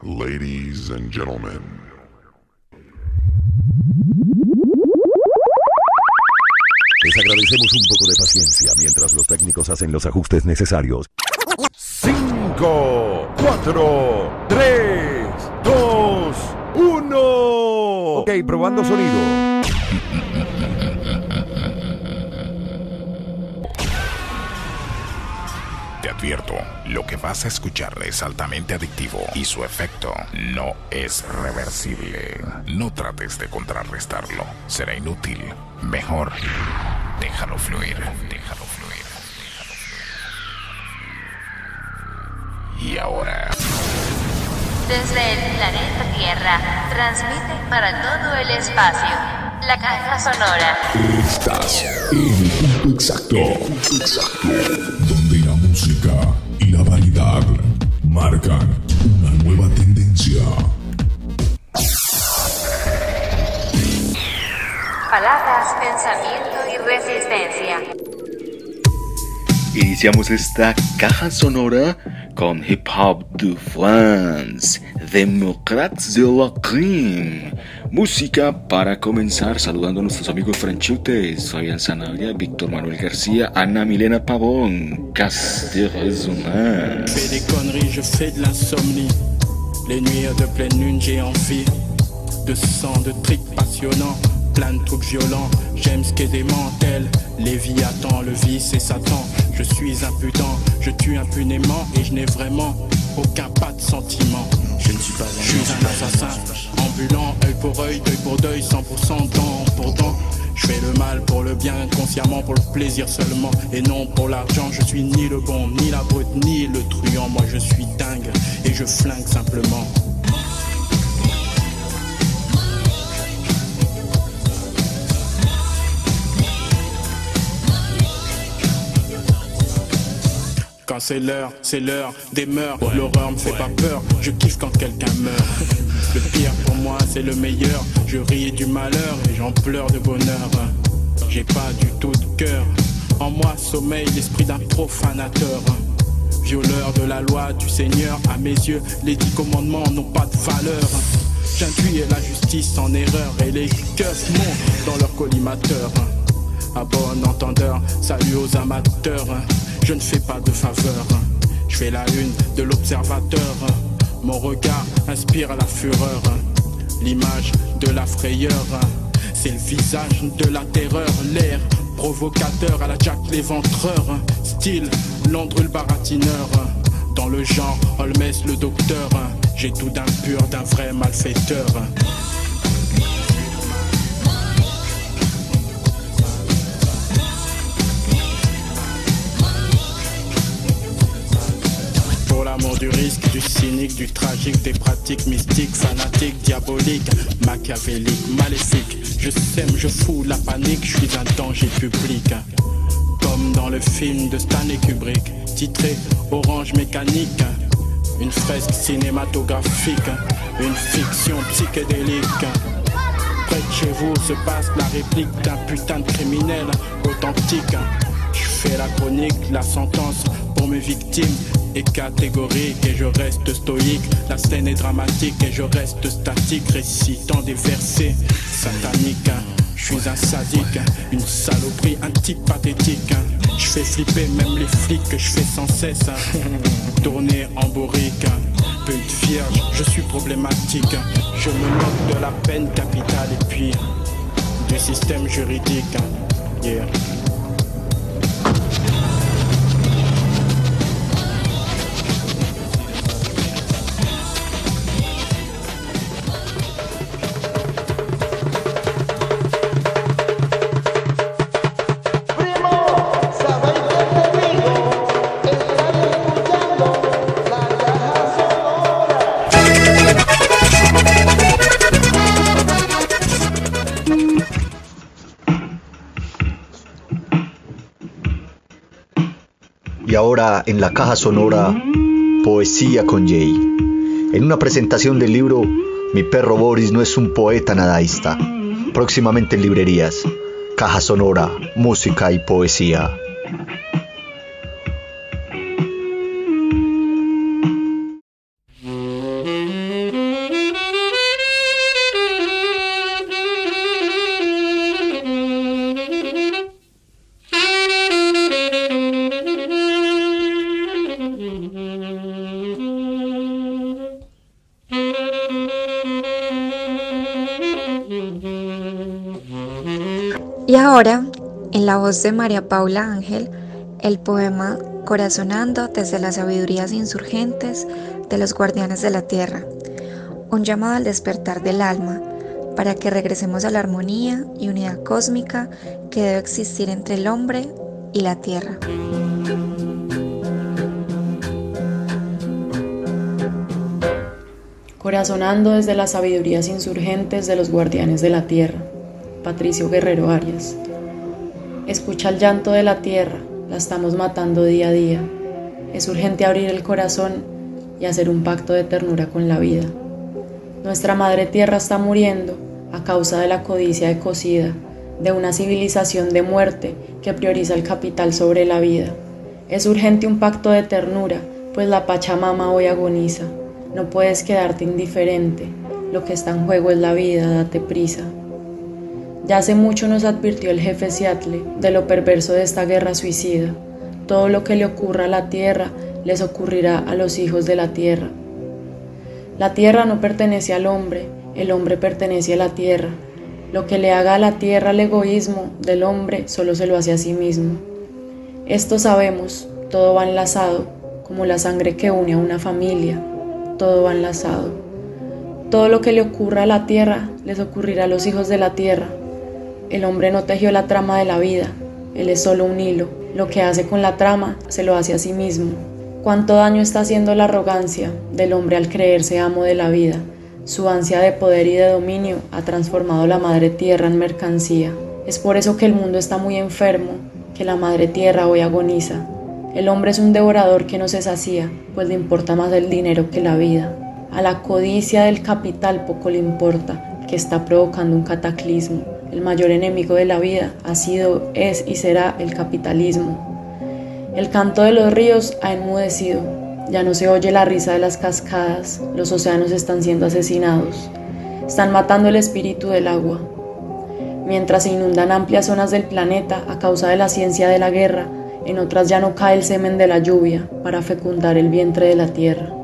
Ladies and gentlemen. Les agradecemos un poco de paciencia mientras los técnicos hacen los ajustes necesarios. 5, 4, 3, 2, 1. Ok, probando sonido. Te advierto, lo que vas a escuchar es altamente adictivo y su efecto no es reversible. No trates de contrarrestarlo, será inútil. Mejor, déjalo fluir, déjalo fluir, déjalo fluir. Y ahora, Desde el planeta Tierra, transmite para todo el espacio. La caja sonora. Estás en el punto exacto, exacto, donde la música variedad marcan una nueva tendencia. Palabras, pensamiento y resistencia. Iniciamos esta caja sonora con hip hop de France, Democrats de la Crime. Música para comenzar, saludando a nuestros amigos franchutes. Soy Sanabria, Víctor Manuel García, Ana Milena Pavón, Casterezuman. Je fais des conneries, je fais de l'insomnie. Les nuits de pleine lune, j'ai envie de sang, de tripes passionnants, plein de trucs violents. J'aime ce qui est démentel. Léviathan, le vice et Satan. Je suis impudent, je tue impunément et je n'ai vraiment aucun pas de sentiment. Je ne suis pas un, je suis un assassin ambulant, œil pour œil, deuil pour deuil, 100% dent pour dent. Je fais le mal pour le bien, inconsciemment pour le plaisir seulement et non pour l'argent. Je suis ni le bon, ni la brute, ni le truand. Moi je suis dingue et je flingue simplement. Quand c'est l'heure, c'est l'heure des mœurs. L'horreur me fait pas peur, je kiffe quand quelqu'un meurt. Le pire pour moi, c'est le meilleur. Je ris du malheur et j'en pleure de bonheur. J'ai pas du tout de cœur. En moi sommeille l'esprit d'un profanateur. Violeur de la loi du Seigneur, à mes yeux, les dix commandements n'ont pas de valeur. J'induis la justice en erreur et les keufs montent dans leur collimateur. À bon entendeur, salut aux amateurs. Je ne fais pas de faveur. Je fais la une de l'observateur. Mon regard inspire la fureur. L'image de la frayeur. C'est le visage de la terreur. L'air provocateur à la Jack l'éventreur. Style Londres baratineur. Dans le genre Holmes le docteur. J'ai tout d'un pur, d'un vrai malfaiteur. Du risque, du cynique, du tragique, des pratiques mystiques, fanatiques, diaboliques, machiavéliques, maléfiques. Je sème, je fous la panique, je suis un danger public. Comme dans le film de Stanley Kubrick, titré Orange Mécanique. Une fresque cinématographique, une fiction psychédélique. Près de chez vous se passe la réplique d'un putain de criminel authentique. Fais la chronique, la sentence pour mes victimes est catégorique et je reste stoïque. La scène est dramatique et je reste statique, récitant des versets sataniques. Je suis un sadique, une saloperie, un type pathétique. Je fais flipper même les flics que je fais sans cesse. Tourner en bourrique, pute vierge, je suis problématique. Je me moque de la peine capitale et puis du système juridique. Yeah. En la caja sonora, Poesía con Jay. En una presentación del libro Mi perro Boris no es un poeta nadaísta. Próximamente en librerías. Caja sonora, música y poesía. La voz de María Paula Ángel, el poema Corazonando desde las sabidurías insurgentes de los guardianes de la tierra, un llamado al despertar del alma para que regresemos a la armonía y unidad cósmica que debe existir entre el hombre y la tierra. Corazonando desde las sabidurías insurgentes de los guardianes de la tierra. Patricio Guerrero Arias. Escucha el llanto de la tierra, la estamos matando día a día. Es urgente abrir el corazón y hacer un pacto de ternura con la vida. Nuestra madre tierra está muriendo a causa de la codicia ecocida, de una civilización de muerte que prioriza el capital sobre la vida. Es urgente un pacto de ternura, pues la Pachamama hoy agoniza. No puedes quedarte indiferente, lo que está en juego es la vida, date prisa. Ya hace mucho nos advirtió el jefe Seattle de lo perverso de esta guerra suicida. Todo lo que le ocurra a la tierra les ocurrirá a los hijos de la tierra. La tierra no pertenece al hombre, el hombre pertenece a la tierra. Lo que le haga a la tierra el egoísmo del hombre solo se lo hace a sí mismo. Esto sabemos, todo va enlazado, como la sangre que une a una familia, todo va enlazado. Todo lo que le ocurra a la tierra les ocurrirá a los hijos de la tierra. El hombre no tejió la trama de la vida, él es solo un hilo. Lo que hace con la trama se lo hace a sí mismo. Cuánto daño está haciendo la arrogancia del hombre al creerse amo de la vida. Su ansia de poder y de dominio ha transformado la madre tierra en mercancía. Es por eso que el mundo está muy enfermo, que la madre tierra hoy agoniza. El hombre es un devorador que no se sacía, pues le importa más el dinero que la vida. A la codicia del capital poco le importa, que está provocando un cataclismo. El mayor enemigo de la vida ha sido, es y será el capitalismo. El canto de los ríos ha enmudecido, ya no se oye la risa de las cascadas, los océanos están siendo asesinados, están matando el espíritu del agua. Mientras se inundan amplias zonas del planeta a causa de la ciencia de la guerra, en otras ya no cae el semen de la lluvia para fecundar el vientre de la tierra.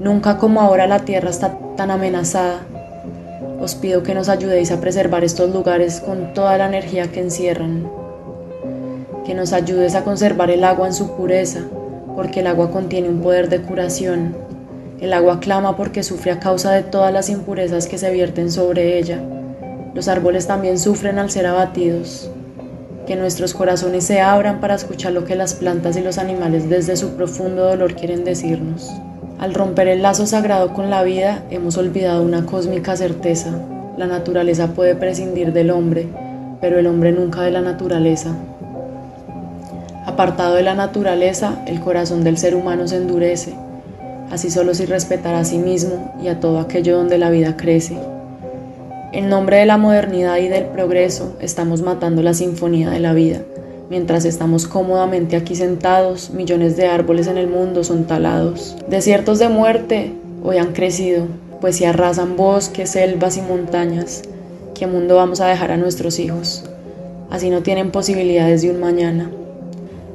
Nunca como ahora la tierra está tan amenazada. Os pido que nos ayudéis a preservar estos lugares con toda la energía que encierran. Que nos ayudes a conservar el agua en su pureza, porque el agua contiene un poder de curación. El agua clama porque sufre a causa de todas las impurezas que se vierten sobre ella. Los árboles también sufren al ser abatidos. Que nuestros corazones se abran para escuchar lo que las plantas y los animales desde su profundo dolor quieren decirnos. Al romper el lazo sagrado con la vida, hemos olvidado una cósmica certeza. La naturaleza puede prescindir del hombre, pero el hombre nunca de la naturaleza. Apartado de la naturaleza, el corazón del ser humano se endurece, así solo si respetará a sí mismo y a todo aquello donde la vida crece. En nombre de la modernidad y del progreso, estamos matando la sinfonía de la vida. Mientras estamos cómodamente aquí sentados, millones de árboles en el mundo son talados. Desiertos de muerte hoy han crecido, pues se arrasan bosques, selvas y montañas. ¿Qué mundo vamos a dejar a nuestros hijos? Así no tienen posibilidades de un mañana.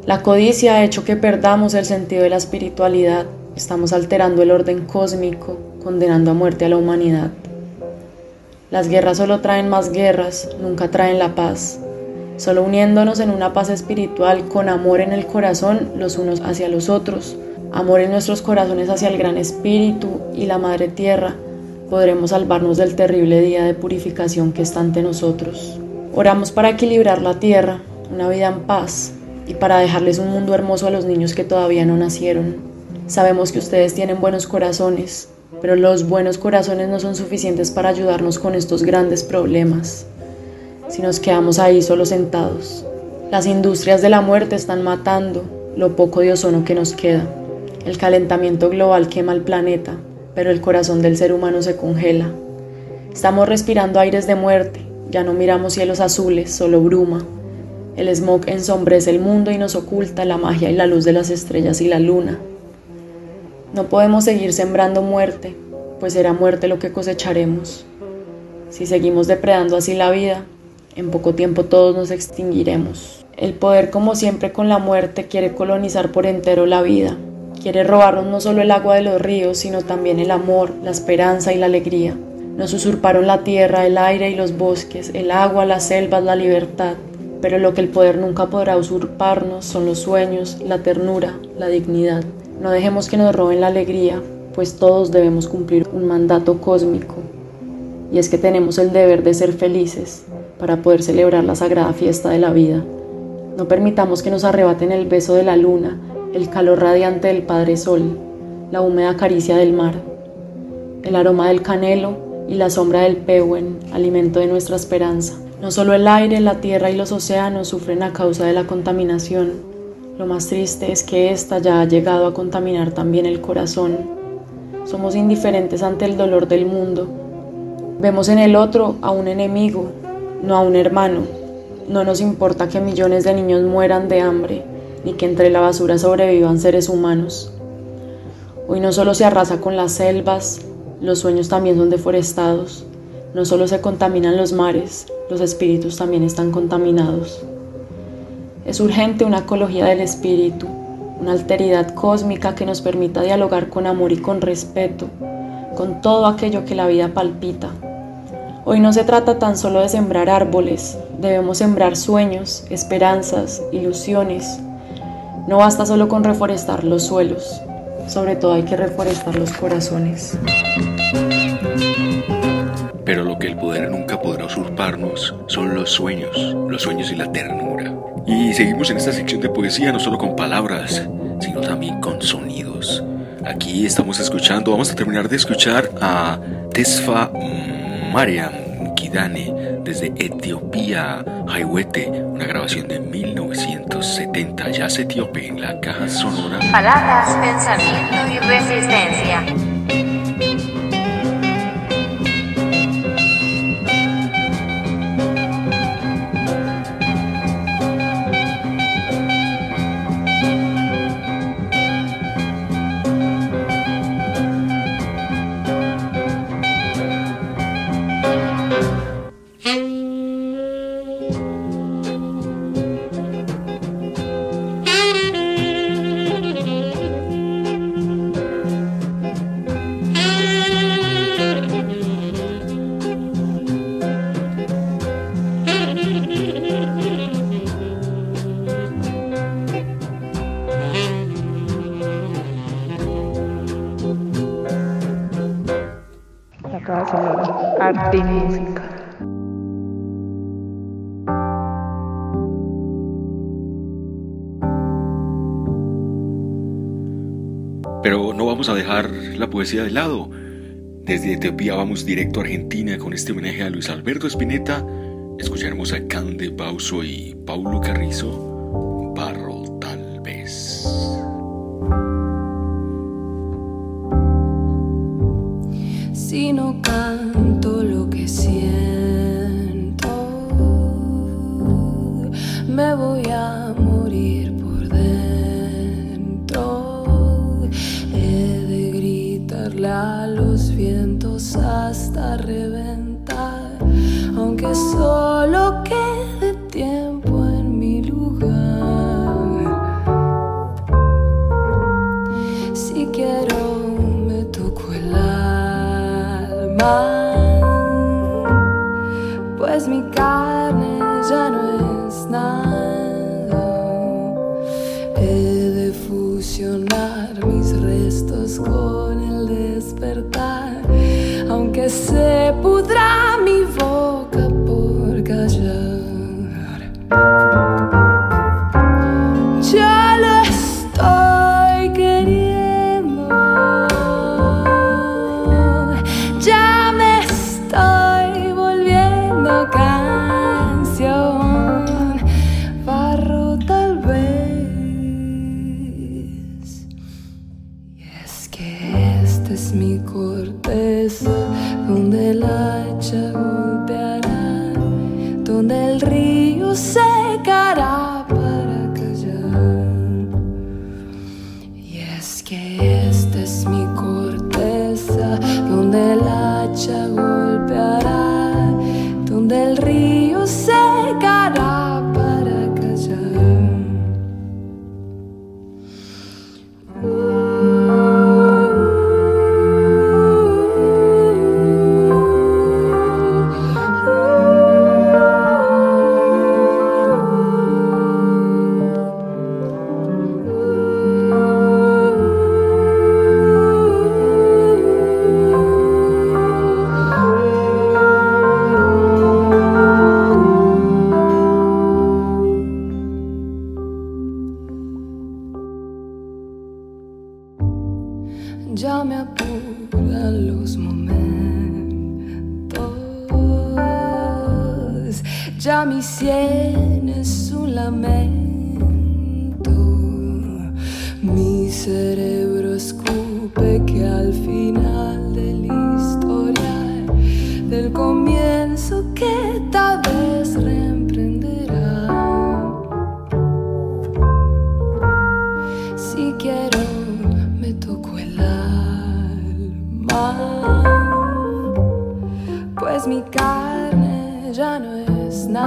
La codicia ha hecho que perdamos el sentido de la espiritualidad. Estamos alterando el orden cósmico, condenando a muerte a la humanidad. Las guerras solo traen más guerras, nunca traen la paz. Solo uniéndonos en una paz espiritual con amor en el corazón los unos hacia los otros, amor en nuestros corazones hacia el gran espíritu y la madre tierra, podremos salvarnos del terrible día de purificación que está ante nosotros. Oramos para equilibrar la tierra, una vida en paz y para dejarles un mundo hermoso a los niños que todavía no nacieron. Sabemos que ustedes tienen buenos corazones, pero los buenos corazones no son suficientes para ayudarnos con estos grandes problemas si nos quedamos ahí solo sentados. Las industrias de la muerte están matando lo poco de ozono que nos queda. El calentamiento global quema el planeta, pero el corazón del ser humano se congela. Estamos respirando aires de muerte, ya no miramos cielos azules, solo bruma. El smog ensombrece el mundo y nos oculta la magia y la luz de las estrellas y la luna. No podemos seguir sembrando muerte, pues será muerte lo que cosecharemos. Si seguimos depredando así la vida, en poco tiempo todos nos extinguiremos. El poder, como siempre con la muerte, quiere colonizar por entero la vida. Quiere robarnos no solo el agua de los ríos, sino también el amor, la esperanza y la alegría. Nos usurparon la tierra, el aire y los bosques, el agua, las selvas, la libertad. Pero lo que el poder nunca podrá usurparnos son los sueños, la ternura, la dignidad. No dejemos que nos roben la alegría, pues todos debemos cumplir un mandato cósmico. Y es que tenemos el deber de ser felices para poder celebrar la sagrada fiesta de la vida. No permitamos que nos arrebaten el beso de la luna, el calor radiante del Padre Sol, la húmeda caricia del mar, el aroma del canelo y la sombra del pehuen, alimento de nuestra esperanza. No solo el aire, la tierra y los océanos sufren a causa de la contaminación. Lo más triste es que ésta ya ha llegado a contaminar también el corazón. Somos indiferentes ante el dolor del mundo. Vemos en el otro a un enemigo, no a un hermano. No nos importa que millones de niños mueran de hambre, ni que entre la basura sobrevivan seres humanos. Hoy no solo se arrasa con las selvas, los sueños también son deforestados. No solo se contaminan los mares, los espíritus también están contaminados. Es urgente una ecología del espíritu, una alteridad cósmica que nos permita dialogar con amor y con respeto, con todo aquello que la vida palpita. Hoy no se trata tan solo de sembrar árboles, debemos sembrar sueños, esperanzas, ilusiones. No basta solo con reforestar los suelos, sobre todo hay que reforestar los corazones. Pero lo que el poder nunca podrá usurparnos son los sueños, los sueños y la ternura. Y seguimos en esta sección de poesía no solo con palabras, sino también con sonidos. Aquí estamos escuchando, vamos a terminar de escuchar a Tesfa Mariam Kidane desde Etiopía, Haiwete, una grabación de 1970, Jazz Etíope en la caja sonora. Palabras, pensamiento y resistencia. Desde Etiopía vamos directo a Argentina con este homenaje a Luis Alberto Spinetta. Escucharemos a Cande Bauso y Paulo Carrizo.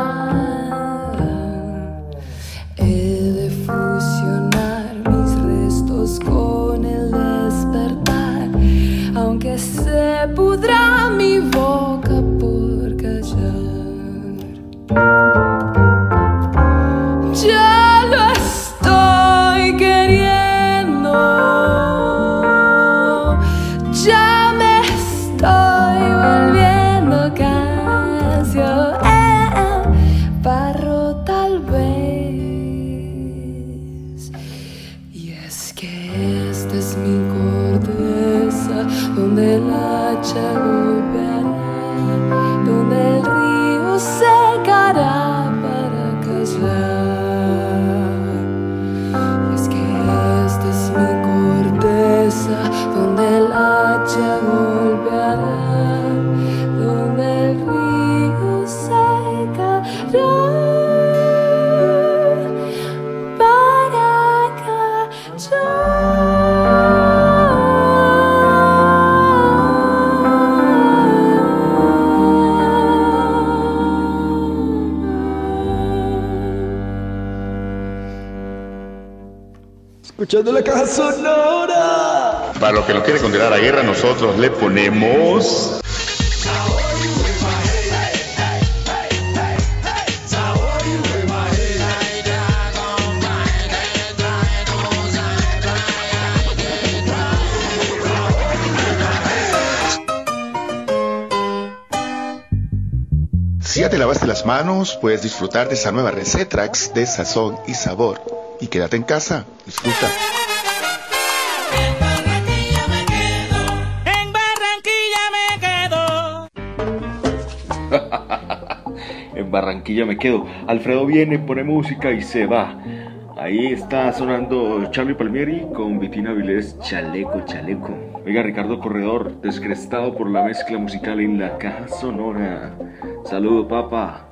heart. la caja sonora. Para los que nos quieren condenar a guerra, nosotros le ponemos. Si ya te lavaste las manos, puedes disfrutar de esa nueva Recetrax de sazón y sabor y quédate en casa. Disfruta. En Barranquilla me quedo. en Barranquilla me quedo. En Barranquilla me quedo. Alfredo viene, pone música y se va. Ahí está sonando Charlie Palmieri con Vitina Vilés, Chaleco, Chaleco. Oiga, Ricardo Corredor, descrestado por la mezcla musical en la caja sonora. Saludo, papá.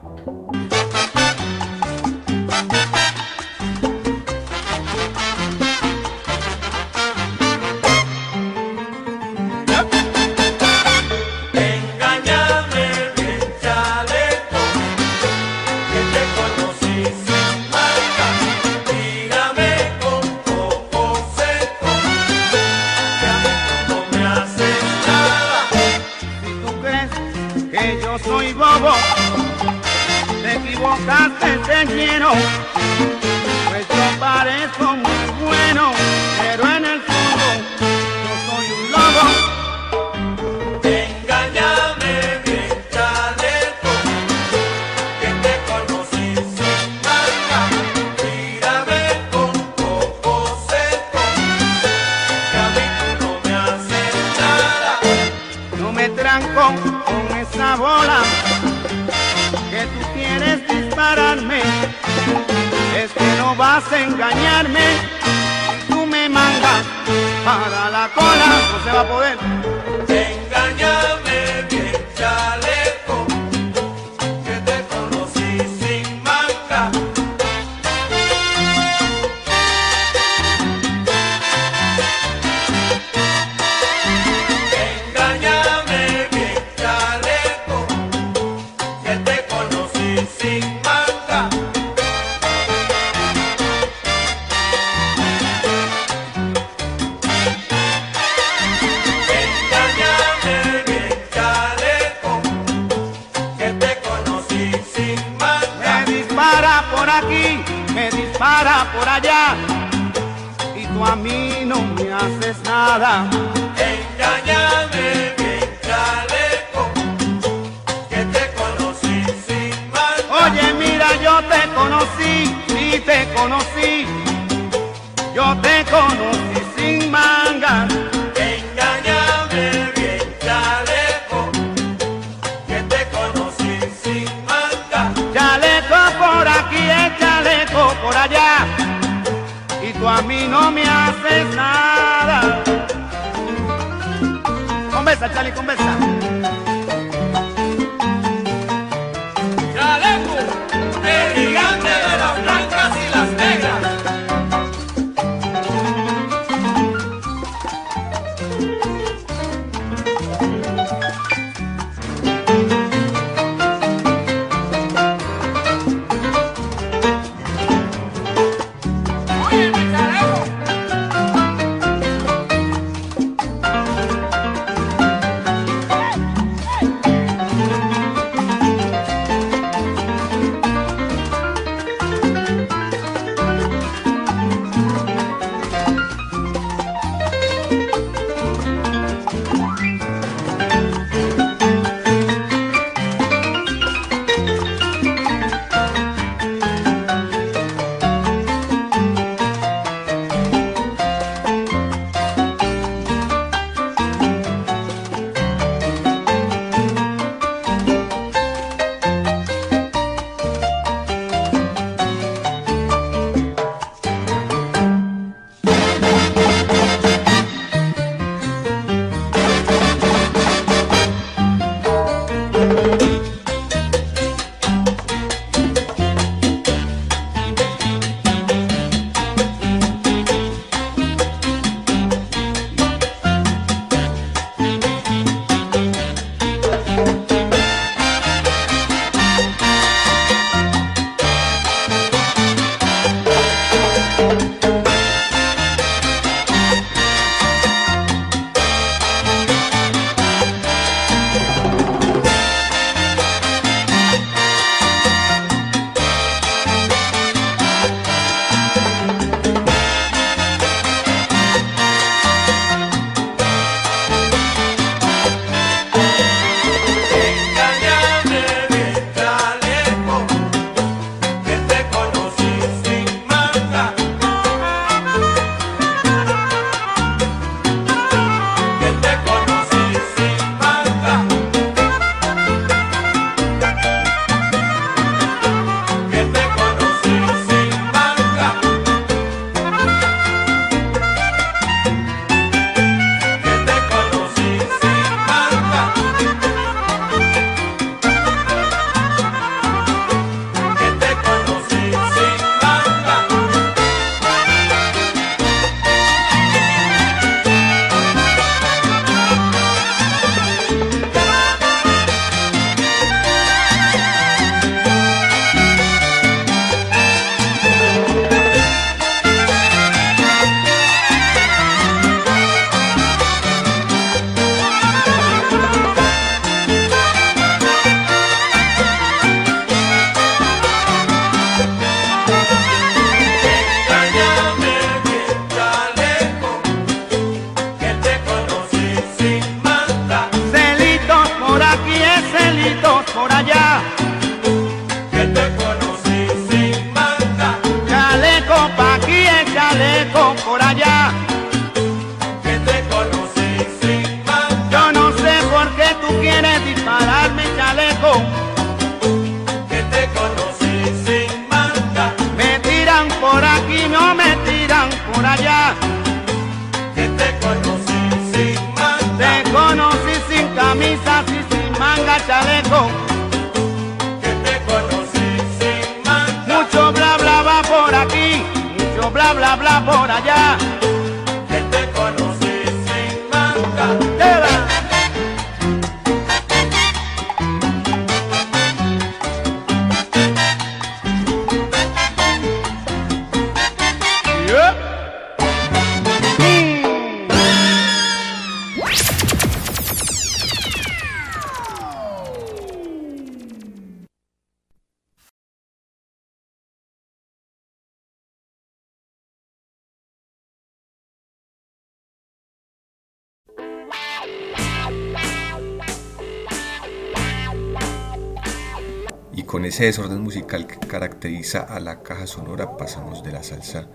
Con ese desorden musical que caracteriza a la caja sonora pasamos de la salsa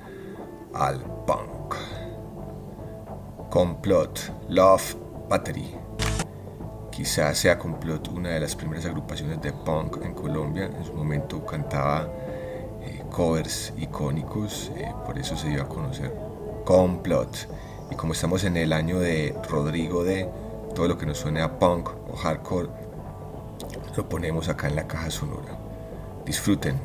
al punk. Complot, Love, Battery. Quizás sea Complot una de las primeras agrupaciones de punk en Colombia. En su momento cantaba eh, covers icónicos, eh, por eso se dio a conocer Complot. Y como estamos en el año de Rodrigo de todo lo que nos suene a punk o hardcore, lo ponemos acá en la caja sonora. Disfruten.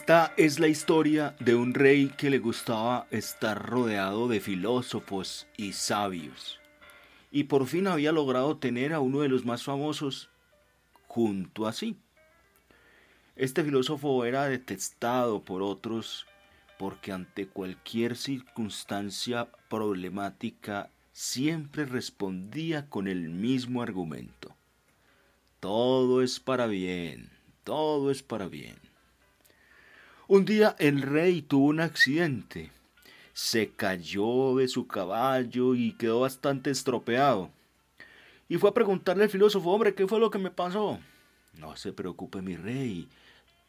Esta es la historia de un rey que le gustaba estar rodeado de filósofos y sabios. Y por fin había logrado tener a uno de los más famosos junto a sí. Este filósofo era detestado por otros porque ante cualquier circunstancia problemática siempre respondía con el mismo argumento. Todo es para bien, todo es para bien. Un día el rey tuvo un accidente. Se cayó de su caballo y quedó bastante estropeado. Y fue a preguntarle al filósofo, hombre, ¿qué fue lo que me pasó? No se preocupe, mi rey.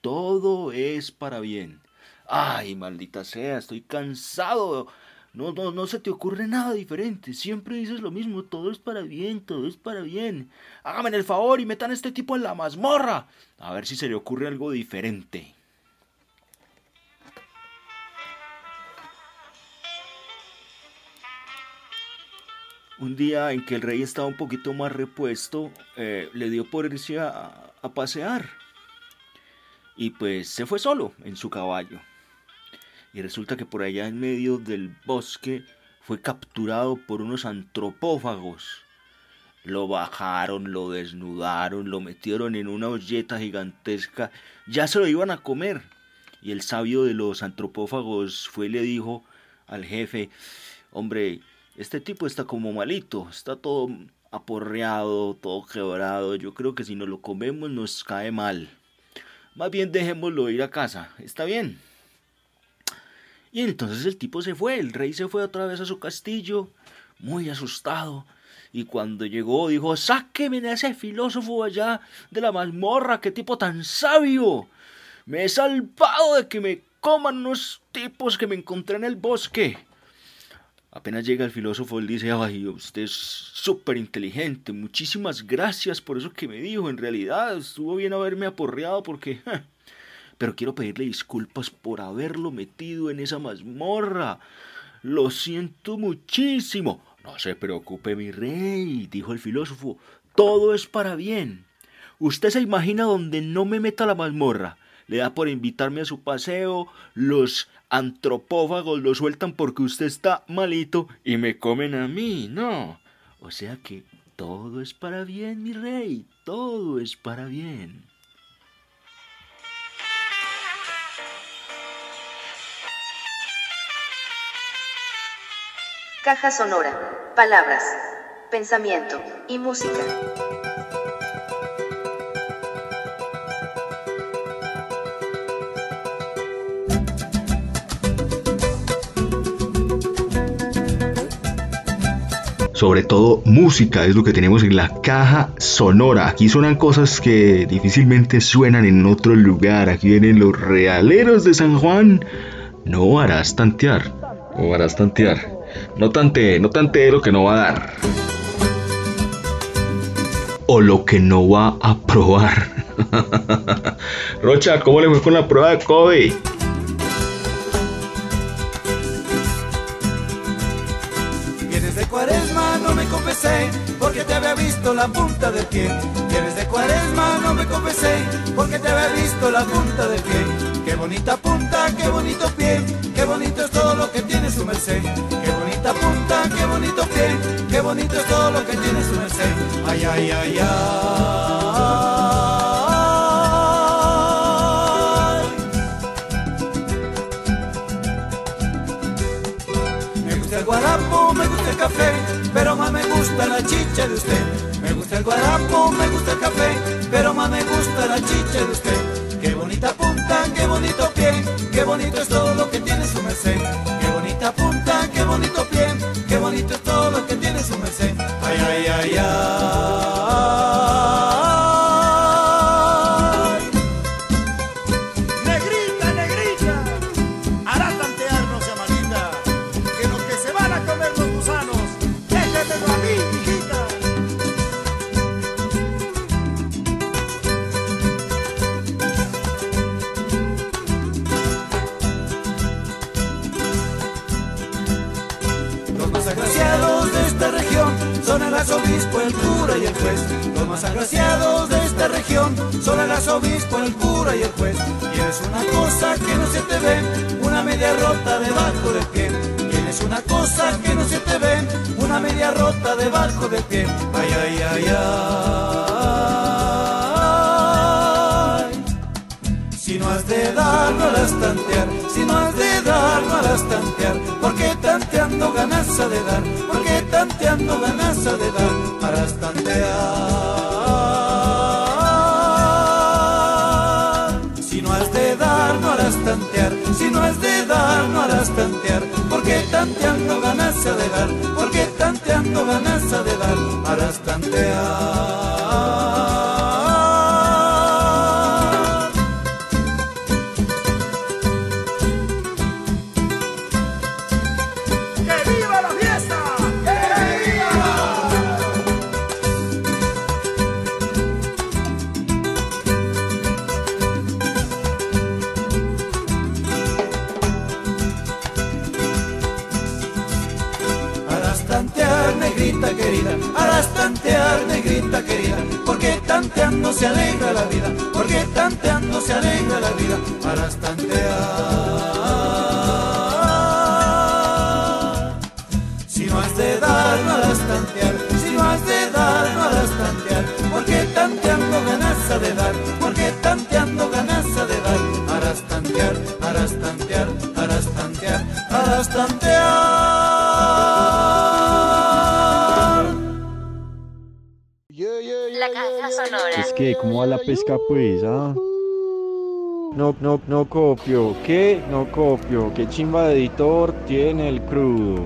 Todo es para bien. Ay, maldita sea, estoy cansado. No, no, no se te ocurre nada diferente. Siempre dices lo mismo. Todo es para bien, todo es para bien. Hágame el favor y metan a este tipo en la mazmorra. A ver si se le ocurre algo diferente. Un día en que el rey estaba un poquito más repuesto, eh, le dio por irse a, a pasear. Y pues se fue solo en su caballo. Y resulta que por allá en medio del bosque fue capturado por unos antropófagos. Lo bajaron, lo desnudaron, lo metieron en una olleta gigantesca. Ya se lo iban a comer. Y el sabio de los antropófagos fue y le dijo al jefe, hombre, este tipo está como malito, está todo aporreado, todo quebrado. Yo creo que si nos lo comemos nos cae mal. Más bien dejémoslo ir a casa, ¿está bien? Y entonces el tipo se fue, el rey se fue otra vez a su castillo, muy asustado. Y cuando llegó dijo, sáqueme de ese filósofo allá de la mazmorra, qué tipo tan sabio. Me he salvado de que me coman unos tipos que me encontré en el bosque. Apenas llega el filósofo, él dice, ay, usted es súper inteligente, muchísimas gracias por eso que me dijo, en realidad estuvo bien haberme aporreado porque... Pero quiero pedirle disculpas por haberlo metido en esa mazmorra. Lo siento muchísimo. No se preocupe, mi rey, dijo el filósofo. Todo es para bien. Usted se imagina donde no me meta la mazmorra. Le da por invitarme a su paseo, los antropófagos lo sueltan porque usted está malito y me comen a mí, ¿no? O sea que todo es para bien, mi rey, todo es para bien. Caja sonora, palabras, pensamiento y música. Sobre todo música es lo que tenemos en la caja sonora. Aquí suenan cosas que difícilmente suenan en otro lugar. Aquí vienen los realeros de San Juan. No harás tantear. O harás tantear. No tante, no tante lo que no va a dar. O lo que no va a probar. Rocha, ¿cómo le fue con la prueba de COVID? La punta del pie. Vienes de cuaresma, no me confesé, porque te había visto la punta del pie. Qué bonita punta, qué bonito pie, qué bonito es todo lo que tiene su merced. Qué bonita punta, qué bonito pie, qué bonito es todo lo que tiene su merced. Ay, ay, ay, ay. Guarapo, me gusta el café, pero más me gusta la chicha de usted. El guarapo, me gusta el café, pero más me gusta la chicha de usted. Qué bonita punta, qué bonito pie, qué bonito es todo lo que tiene tanteando ganas a de dar. Harás tantear. Si no has de dar, no harás tantear. Si no has de dar, no harás tantear. Porque tanteando ganas de dar. Porque tanteando ganas de dar. Harás tantear. Querida, harás tantear, negrita querida, porque tanteando se alegra la vida, porque tanteando se alegra la vida, harás tantear. Si no has de dar, no harás tantear, si no has de dar, no harás tantear, porque tanteando ganas de dar, porque tanteando ganas de dar, harás tantear, harás tantear, harás tantear, harás tantear. Que, ¿cómo va la pesca pues? Ah? No, no, no copio. ¿Qué? No copio. ¿Qué chimba de editor tiene el crudo?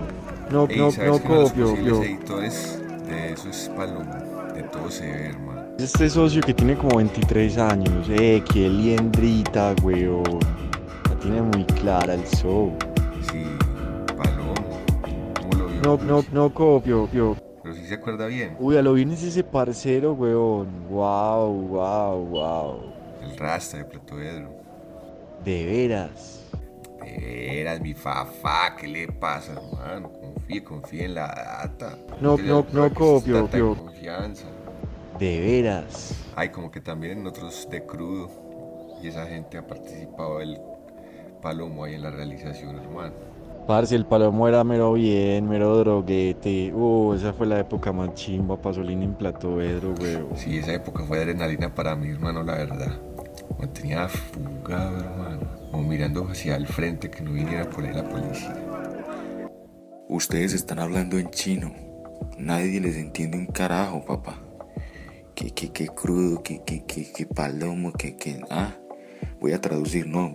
No, Ey, no, ¿sabes no que uno de los copio. yo. editores de eso es Palomo, de todo se ve, hermano. Este socio que tiene como 23 años. Eh, qué liendrita, weón. La tiene muy clara el show. Sí, Palomo, ¿cómo lo vio? No, no, no copio, yo. Si se acuerda bien, Uy, a lo bien es ese parcero, weón. Wow, wow, wow. el rasta de Plato Edro. De veras. De veras, mi fafa, ¿qué le pasa, hermano? Confíe, confíe en la data. No, no, no que copio, tanta pio. confianza. De veras. Ay, como que también en otros de crudo. Y esa gente ha participado del palomo ahí en la realización, hermano. Parce, el palomo era mero bien, mero droguete. Uh, esa fue la época más chimba, Pasolini en plato vedro, huevo. Sí, esa época fue adrenalina para mí, hermano, la verdad. Me tenía fugado, hermano. O mirando hacia el frente que no viniera por ahí la policía. Ustedes están hablando en chino. Nadie les entiende un carajo, papá. Que, que, que crudo, que, que, que, que palomo, que, que. Ah, voy a traducir, no.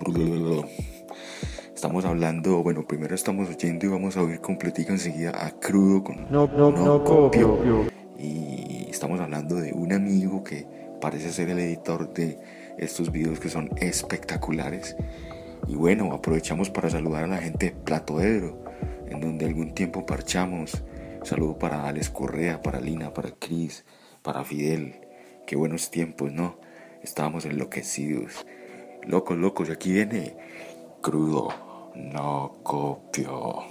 Estamos hablando, bueno, primero estamos oyendo y vamos a oír completica enseguida a crudo con. No, no, no copio, pio. Y estamos hablando de un amigo que parece ser el editor de estos videos que son espectaculares. Y bueno, aprovechamos para saludar a la gente de Plato Ebro, en donde algún tiempo parchamos. Saludo para Alex Correa, para Lina, para Chris, para Fidel. Qué buenos tiempos, ¿no? Estábamos enloquecidos. Locos, locos. Y aquí viene crudo. No copio.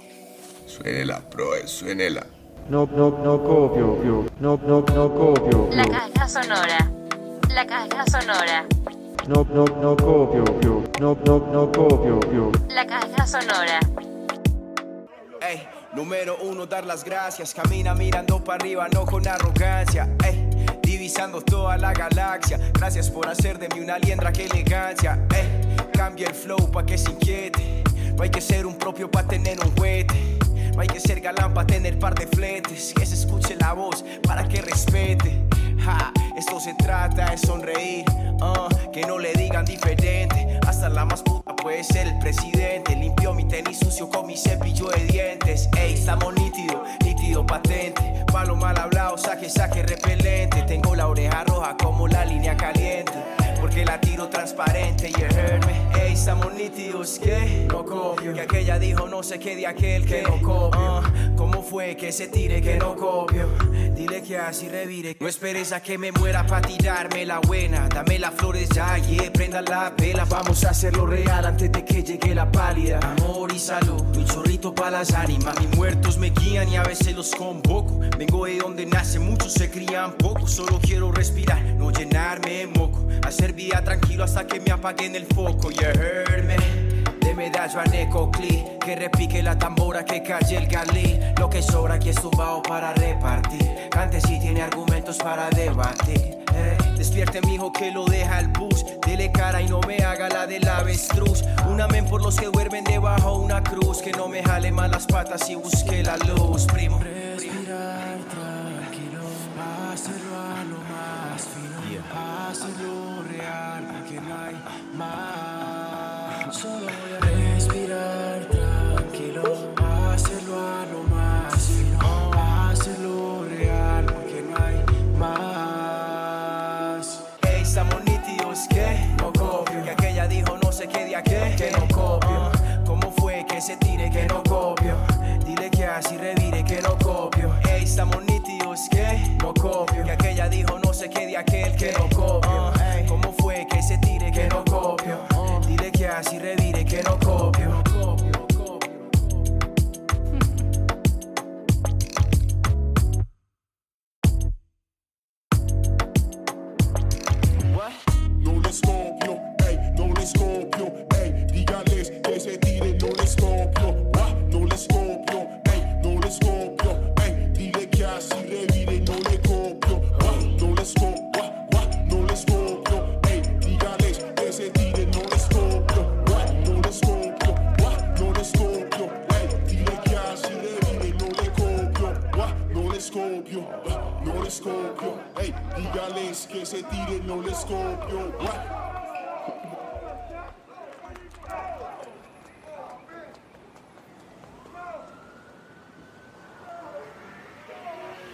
Suénela, pro, suénela. No, no, no copio, pio. No, no, no copio, La caja sonora. La caja sonora. No, no, no copio, pio. No, no, no copio, pio. La caja sonora. Ey, número uno, dar las gracias. Camina mirando para arriba, no con arrogancia. Ey, divisando toda la galaxia. Gracias por hacer de mí una liendra, que elegancia. Ey, cambia el flow pa' que se inquiete. No hay que ser un propio pa' tener un juguete. No hay que ser galán pa' tener par de fletes. Que se escuche la voz para que respete. Esto se trata de sonreír. ah, que no le digan diferente. Hasta la más puta puede ser el presidente. Limpió mi tenis sucio con mi cepillo de dientes. Ey, estamos nítido, nítido patente. Palo mal hablado, saque, saque repelente. Tengo la oreja roja como la línea caliente. Transparente, you heard me. Ey, estamos nítidos, que no copio. Que aquella dijo no sé qué de aquel que no copio. ¿Cómo fue que se tire que no copio? Dile que así revire. No esperes a que me muera pa' tirarme la buena. Dame las flores ya, yeah, prenda la vela. Vamos a hacerlo real antes de que llegue la pálida. Amor y salud, un chorrito pa' las ánimas. Mis muertos me guían y a veces los convoco. Vengo de donde nace, muchos se crían poco. Solo quiero respirar, no llenarme de moco. Hacer vida tranquilo hasta que me apaguen el foco. You heard me. De medallo a Necoclí, que repique la tambora, que calle el galí. Lo que sobra aquí es tumbado para repartir. Cante si tiene argumentos para debatir. Eh, despierte mi hijo que lo deja el bus. Dele cara y no me haga la del avestruz. Un amén por los que duermen debajo una cruz. Que no me jale más las patas y busque la luz, primo. Se tire que no copio? Dile que así revire que no copio. Ey, estamos nítidos, que no copio. Que aquella dijo no sé qué de aquel que no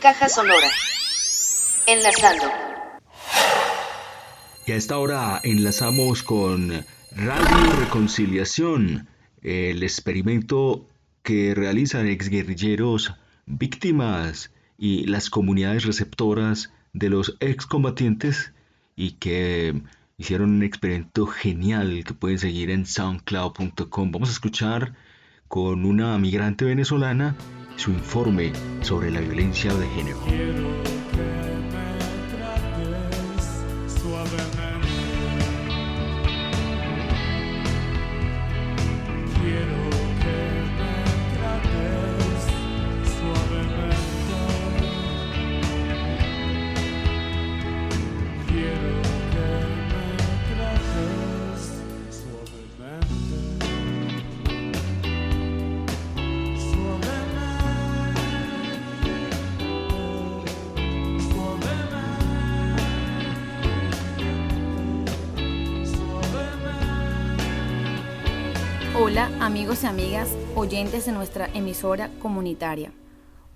Caja sonora. Enlazando. Y a esta hora enlazamos con Radio Reconciliación, el experimento que realizan exguerrilleros, víctimas y las comunidades receptoras de los excombatientes y que hicieron un experimento genial que pueden seguir en soundcloud.com. Vamos a escuchar con una migrante venezolana su informe sobre la violencia de género. Oyentes de nuestra emisora comunitaria.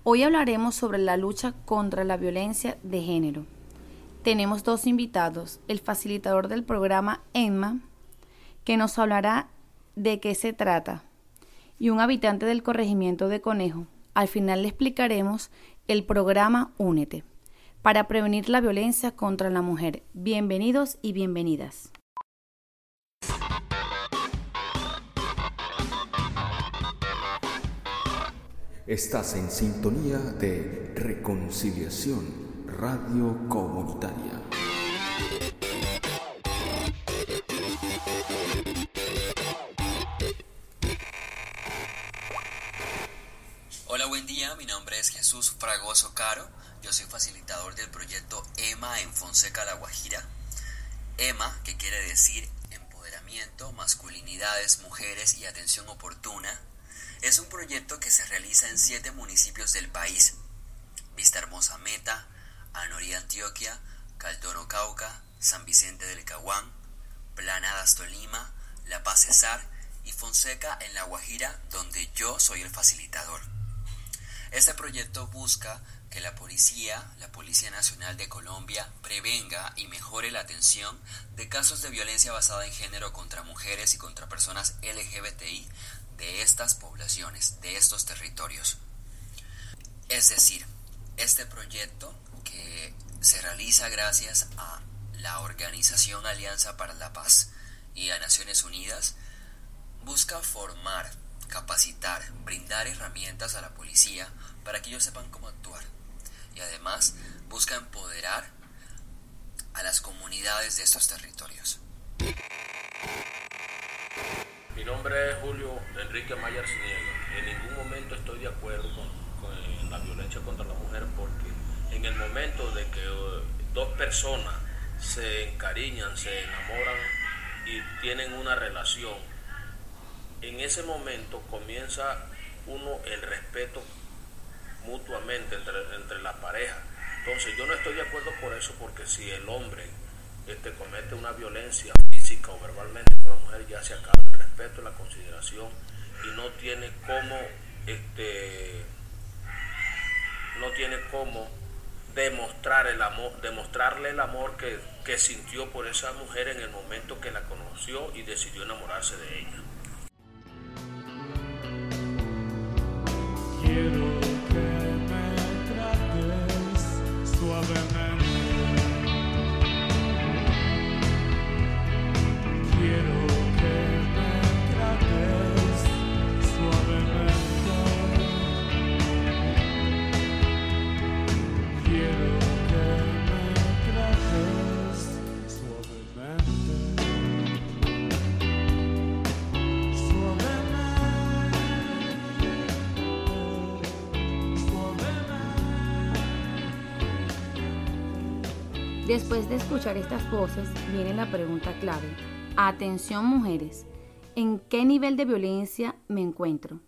Hoy hablaremos sobre la lucha contra la violencia de género. Tenemos dos invitados, el facilitador del programa Emma, que nos hablará de qué se trata, y un habitante del corregimiento de Conejo. Al final le explicaremos el programa Únete, para prevenir la violencia contra la mujer. Bienvenidos y bienvenidas. Estás en sintonía de Reconciliación Radio Comunitaria. Hola, buen día. Mi nombre es Jesús Fragoso Caro. Yo soy facilitador del proyecto EMA en Fonseca, La Guajira. EMA, que quiere decir empoderamiento, masculinidades, mujeres y atención oportuna, es un proyecto que se realiza en siete municipios del país. Vista Hermosa Meta, Anorí Antioquia, Caldoro Cauca, San Vicente del Caguán, Planadas Tolima, La Paz Cesar y Fonseca en La Guajira, donde yo soy el facilitador. Este proyecto busca que la policía, la Policía Nacional de Colombia, prevenga y mejore la atención de casos de violencia basada en género contra mujeres y contra personas LGBTI de estas poblaciones, de estos territorios. Es decir, este proyecto que se realiza gracias a la Organización Alianza para la Paz y a Naciones Unidas busca formar, capacitar, brindar herramientas a la policía para que ellos sepan cómo actuar. Y además busca empoderar a las comunidades de estos territorios. Mi nombre es Julio Enrique Mayer Siniega. En ningún momento estoy de acuerdo con, con la violencia contra la mujer porque en el momento de que eh, dos personas se encariñan, se enamoran y tienen una relación, en ese momento comienza uno el respeto mutuamente entre, entre la pareja. Entonces yo no estoy de acuerdo por eso porque si el hombre este, comete una violencia física o verbalmente con la mujer ya se acaba la consideración y no tiene cómo este no tiene cómo demostrar el amor, demostrarle el amor que, que sintió por esa mujer en el momento que la conoció y decidió enamorarse de ella. De escuchar estas voces, viene la pregunta clave. Atención mujeres, ¿en qué nivel de violencia me encuentro?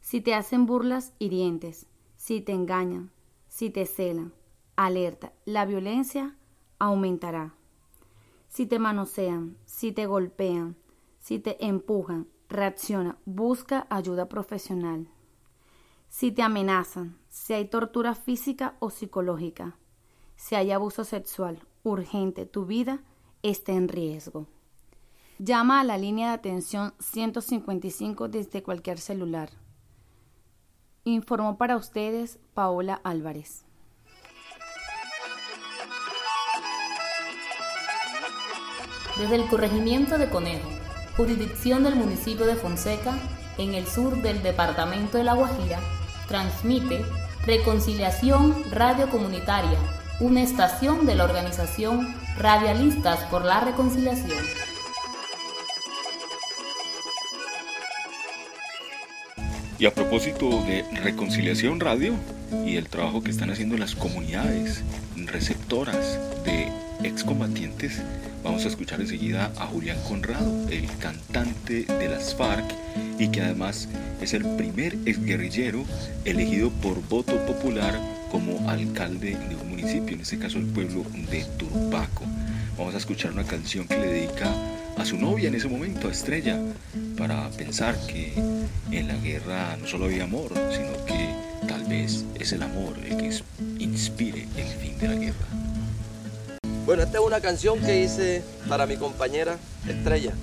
Si te hacen burlas hirientes, si te engañan, si te celan, alerta, la violencia aumentará. Si te manosean, si te golpean, si te empujan, reacciona, busca ayuda profesional. Si te amenazan, si hay tortura física o psicológica, si hay abuso sexual urgente, tu vida está en riesgo. Llama a la línea de atención 155 desde cualquier celular. Informó para ustedes Paola Álvarez. Desde el corregimiento de Conejo, jurisdicción del municipio de Fonseca, en el sur del departamento de La Guajira, transmite Reconciliación Radio Comunitaria, una estación de la organización Radialistas por la Reconciliación. Y a propósito de Reconciliación Radio y el trabajo que están haciendo las comunidades receptoras de excombatientes, vamos a escuchar enseguida a Julián Conrado, el cantante de las FARC y que además es el primer exguerrillero elegido por voto popular como alcalde de un municipio, en este caso el pueblo de Turbaco. Vamos a escuchar una canción que le dedica a su novia en ese momento, a Estrella, para pensar que en la guerra no solo había amor, sino que tal vez es el amor el que inspire el fin de la guerra. Bueno, esta es una canción que hice para mi compañera Estrella.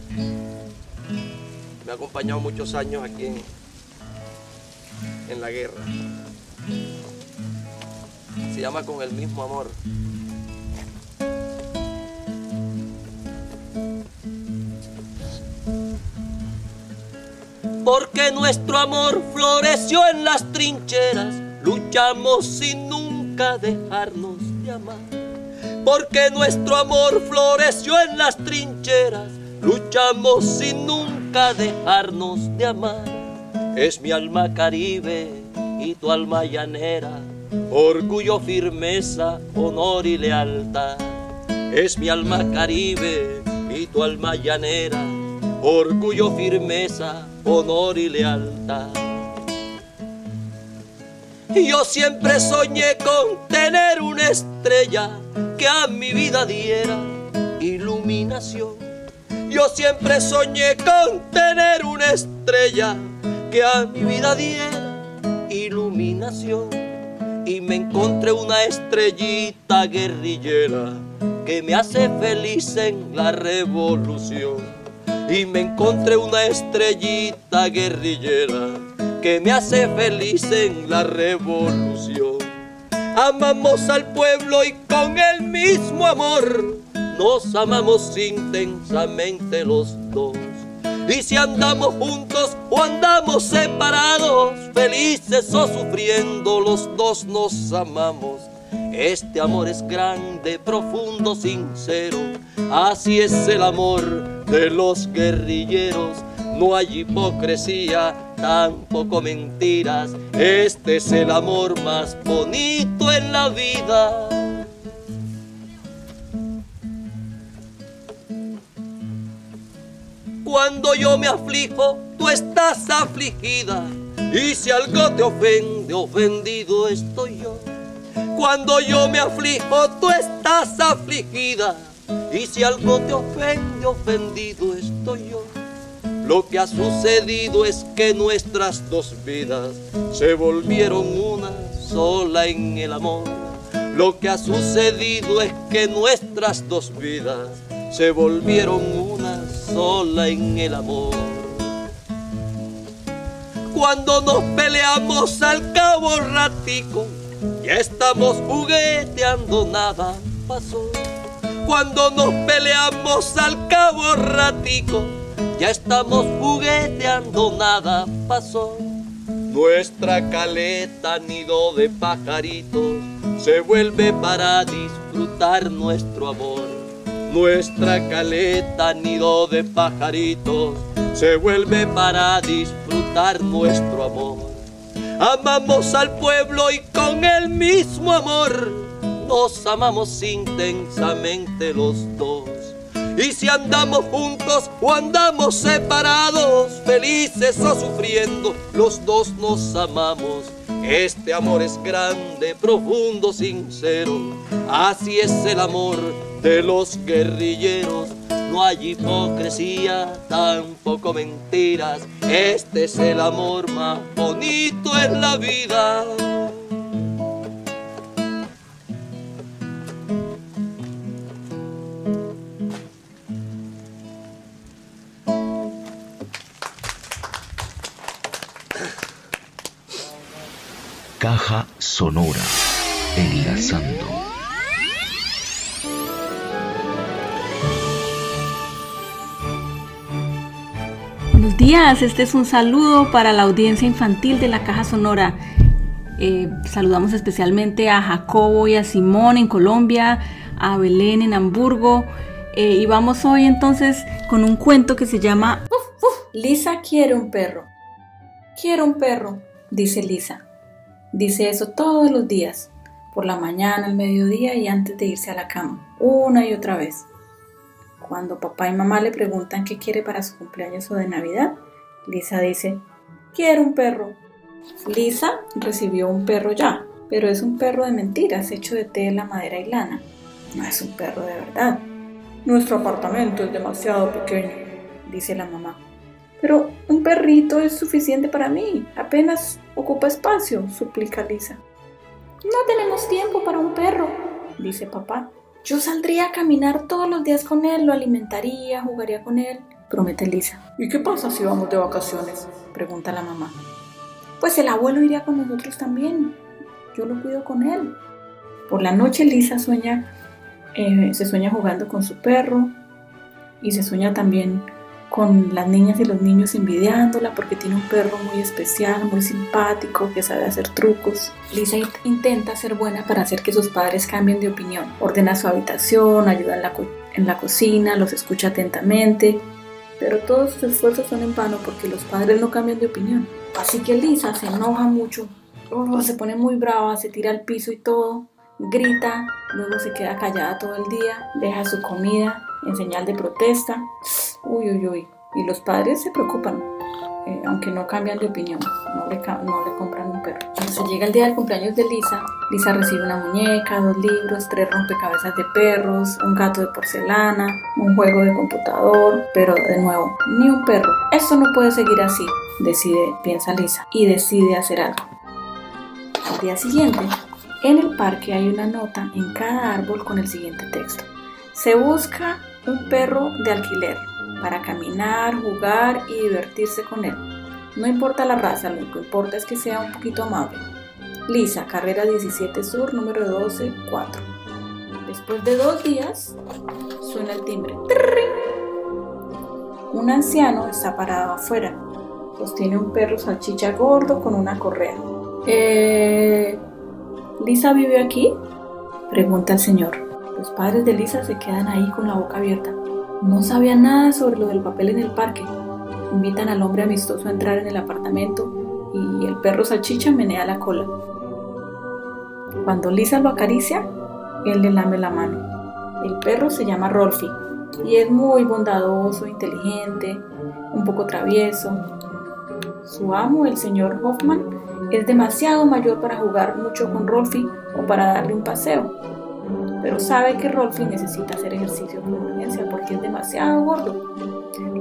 Me ha acompañado muchos años aquí en, la guerra. Se llama Con el mismo amor. Porque nuestro amor floreció en las trincheras, luchamos sin nunca dejarnos de amar. Porque nuestro amor floreció en las trincheras, luchamos sin nunca dejarnos de amar. Es mi alma caribe y tu alma llanera, orgullo, firmeza, honor y lealtad. Es mi alma caribe y tu alma llanera, orgullo, firmeza, honor y lealtad. Yo siempre soñé con tener una estrella que a mi vida diera iluminación. Yo siempre soñé con tener una estrella que a mi vida diera iluminación. Y me encontré una estrellita guerrillera que me hace feliz en la revolución. Y me encontré una estrellita guerrillera que me hace feliz en la revolución. Amamos al pueblo y con el mismo amor nos amamos intensamente los dos. Y si andamos juntos o andamos separados, felices o sufriendo, los dos nos amamos. Este amor es grande, profundo, sincero. Así es el amor de los guerrilleros. No hay hipocresía, tampoco mentiras. Este es el amor más bonito en la vida. Cuando yo me aflijo, tú estás afligida. Y si algo te ofende, ofendido estoy yo. Cuando yo me aflijo, tú estás afligida. Y si algo te ofende, ofendido estoy yo. Lo que ha sucedido es que nuestras dos vidas se volvieron una sola en el amor. Lo que ha sucedido es que nuestras dos vidas se volvieron una sola en el amor. Cuando nos peleamos al cabo ratico, ya estamos jugueteando, nada pasó. Cuando nos peleamos al cabo ratico, ya estamos jugueteando, nada pasó. Nuestra caleta nido de pajaritos se vuelve para disfrutar nuestro amor. Nuestra caleta nido de pajaritos se vuelve para disfrutar nuestro amor. Amamos al pueblo y con el mismo amor nos amamos intensamente los dos. Y si andamos juntos o andamos separados, felices o sufriendo, los dos nos amamos. Este amor es grande, profundo, sincero. Así es el amor de los guerrilleros. No hay hipocresía, tampoco mentiras. Este es el amor más bonito en la vida. Caja Sonora. Enlazando. días, este es un saludo para la audiencia infantil de la Caja Sonora. Eh, saludamos especialmente a Jacobo y a Simón en Colombia, a Belén en Hamburgo. eh, y vamos hoy entonces con un cuento que se llama Uf, uf, Lisa quiere un perro. Quiero un perro, dice Lisa. Dice eso todos los días, por la mañana, al mediodía y antes de irse a la cama, una y otra vez. Cuando papá y mamá le preguntan qué quiere para su cumpleaños o de Navidad, Lisa dice, quiero un perro. Lisa recibió un perro ya, pero es un perro de mentiras hecho de tela, madera y lana. No es un perro de verdad. Nuestro apartamento es demasiado pequeño, dice la mamá. Pero un perrito es suficiente para mí, apenas ocupa espacio, suplica Lisa. No tenemos tiempo para un perro, dice papá. Yo saldría a caminar todos los días con él, lo alimentaría, jugaría con él, promete Lisa. ¿Y qué pasa si vamos de vacaciones? pregunta la mamá. Pues el abuelo iría con nosotros también. Yo lo cuido con él. Por la noche Lisa sueña, eh, se sueña jugando con su perro y se sueña también con las niñas y los niños envidiándola porque tiene un perro muy especial, muy simpático, que sabe hacer trucos. Lisa in- intenta ser buena para hacer que sus padres cambien de opinión. Ordena su habitación, ayuda en la, co- en la cocina, los escucha atentamente, pero todos sus esfuerzos son en vano porque los padres no cambian de opinión. Así que Lisa se enoja mucho, oh, se pone muy brava, se tira al piso y todo, grita, luego se queda callada todo el día, deja su comida en señal de protesta. Uy, uy, uy. Y los padres se preocupan, eh, aunque no cambian de opinión, no le, no le compran un perro. Entonces llega el día del cumpleaños de Lisa. Lisa recibe una muñeca, dos libros, tres rompecabezas de perros, un gato de porcelana, un juego de computador, pero de nuevo, ni un perro. Esto no puede seguir así, decide, piensa Lisa, y decide hacer algo. Al día siguiente, en el parque hay una nota en cada árbol con el siguiente texto. Se busca un perro de alquiler para caminar, jugar y divertirse con él. No importa la raza, lo que importa es que sea un poquito amable. Lisa, carrera 17 Sur, número 12, 4. Después de dos días, suena el timbre. Un anciano está parado afuera. Sostiene un perro salchicha gordo con una correa. Eh, ¿Lisa vive aquí? Pregunta el señor. Los padres de Lisa se quedan ahí con la boca abierta. No sabían nada sobre lo del papel en el parque. Invitan al hombre amistoso a entrar en el apartamento y el perro salchicha menea la cola. Cuando Lisa lo acaricia, él le lame la mano. El perro se llama Rolfi y es muy bondadoso, inteligente, un poco travieso. Su amo, el señor Hoffman, es demasiado mayor para jugar mucho con Rolfi o para darle un paseo. Pero sabe que Rolfi necesita hacer ejercicio con urgencia porque es demasiado gordo.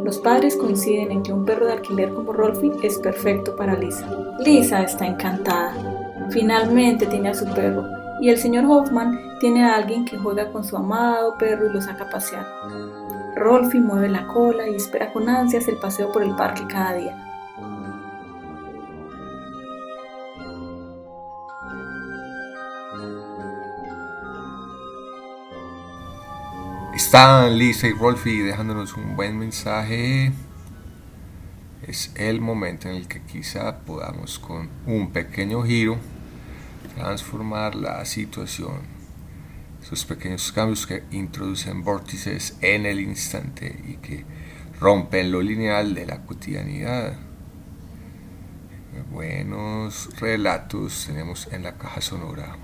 Los padres coinciden en que un perro de alquiler como Rolfi es perfecto para Lisa. Lisa está encantada. Finalmente tiene a su perro y el señor Hoffman tiene a alguien que juega con su amado perro y lo saca a pasear. Rolfi mueve la cola y espera con ansias el paseo por el parque cada día. Están Lisa y Rolfi dejándonos un buen mensaje. Es el momento en el que quizá podamos con un pequeño giro transformar la situación. Esos pequeños cambios que introducen vórtices en el instante y que rompen lo lineal de la cotidianidad. Buenos relatos tenemos en la caja sonora.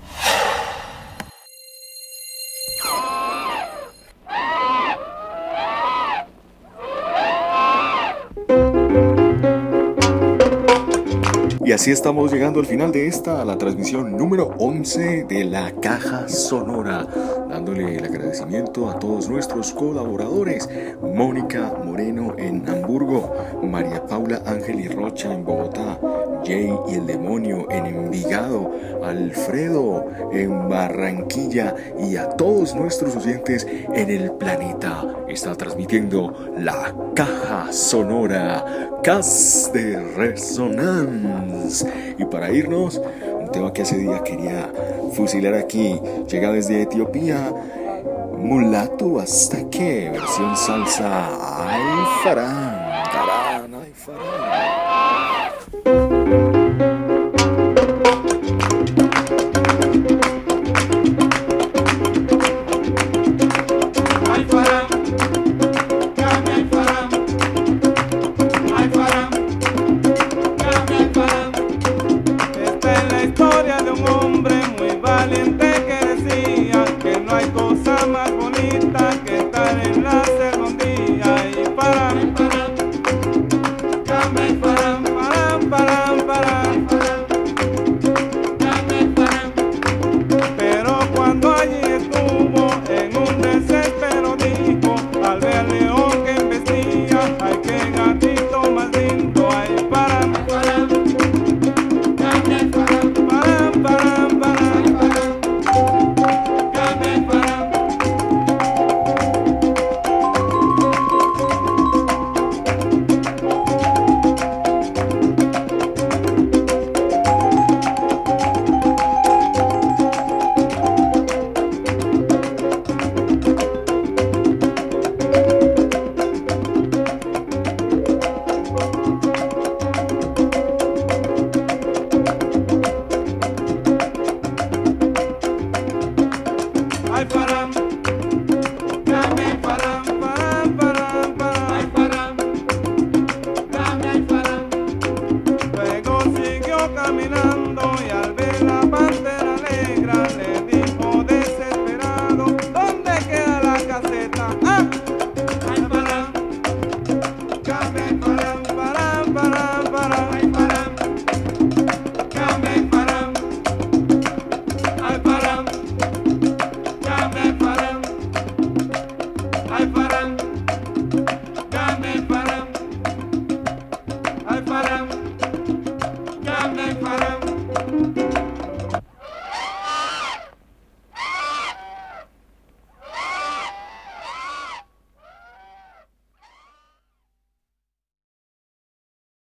Así estamos llegando al final de esta, la transmisión número 11 de la Caja Sonora, dándole el agradecimiento a todos nuestros colaboradores, Mónica Moreno en Hamburgo, María Paula Ángel y Rocha en Bogotá, Jay y el Demonio en Envigado, Alfredo en Barranquilla y a todos nuestros oyentes en el planeta. Está transmitiendo la Caja Sonora, Cas de Resonance. Y para irnos, un tema que hace día quería fusilar aquí, llega desde Etiopía, Mulato hasta que, versión salsa, carán. Farán, ay, Farán.